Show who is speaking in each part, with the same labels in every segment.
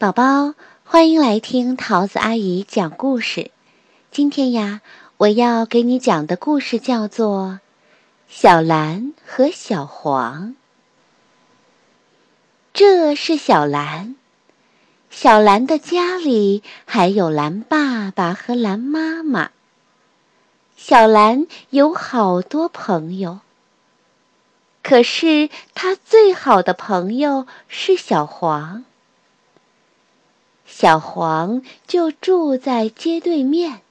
Speaker 1: 宝宝，欢迎来听桃子阿姨讲故事。今天呀，我要给你讲的故事叫做《小蓝和小黄》。这是小蓝，小蓝的家里还有蓝爸爸和蓝妈妈。小蓝有好多朋友，可是他最好的朋友是小黄。小黄就住在街对面。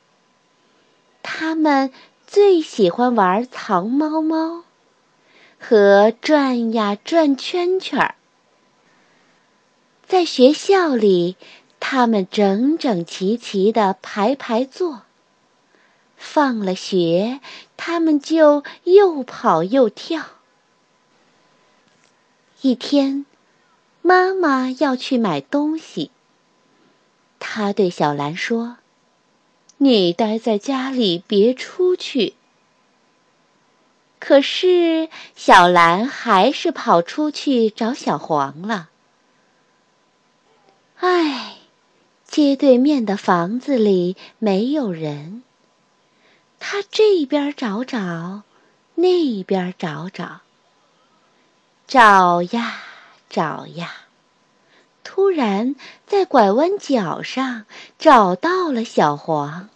Speaker 1: 他们最喜欢玩藏猫猫和转呀转圈圈儿。在学校里，他们整整齐齐的排排坐。放了学，他们就又跑又跳。一天，妈妈要去买东西。他对小兰说：“你待在家里，别出去。”可是小兰还是跑出去找小黄了。唉，街对面的房子里没有人。他这边找找，那边找找，找呀找呀。突然，在拐弯角上找到了小黄。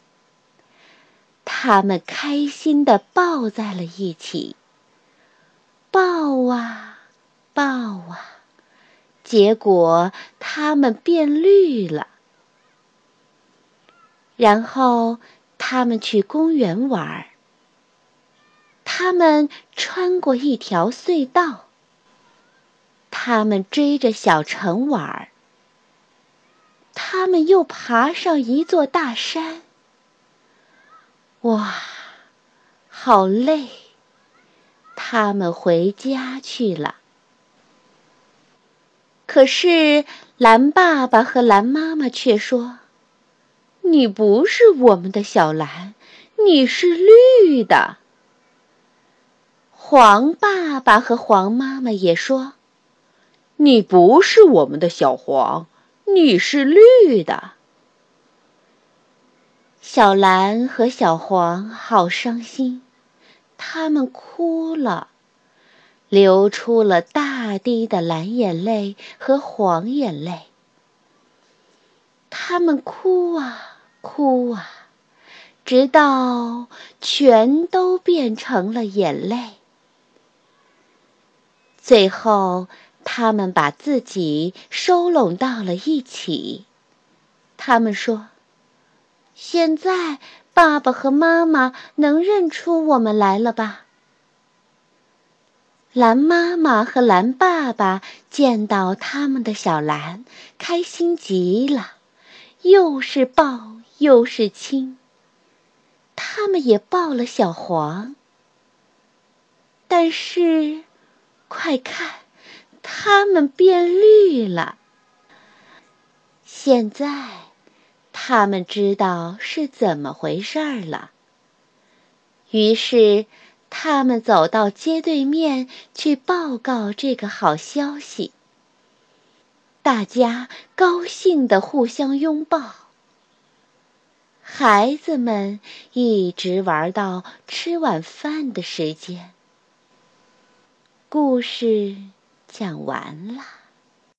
Speaker 1: 他们开心地抱在了一起，抱啊抱啊，结果它们变绿了。然后他们去公园玩儿。他们穿过一条隧道。他们追着小城玩儿，他们又爬上一座大山。哇，好累！他们回家去了。可是蓝爸爸和蓝妈妈却说：“你不是我们的小蓝，你是绿的。”黄爸爸和黄妈妈也说。你不是我们的小黄，你是绿的。小蓝和小黄好伤心，他们哭了，流出了大滴的蓝眼泪和黄眼泪。他们哭啊哭啊，直到全都变成了眼泪。最后。他们把自己收拢到了一起。他们说：“现在爸爸和妈妈能认出我们来了吧？”蓝妈妈和蓝爸爸见到他们的小蓝，开心极了，又是抱又是亲。他们也抱了小黄，但是，快看！它们变绿了。现在，他们知道是怎么回事儿了。于是，他们走到街对面去报告这个好消息。大家高兴地互相拥抱。孩子们一直玩到吃晚饭的时间。故事。讲完了。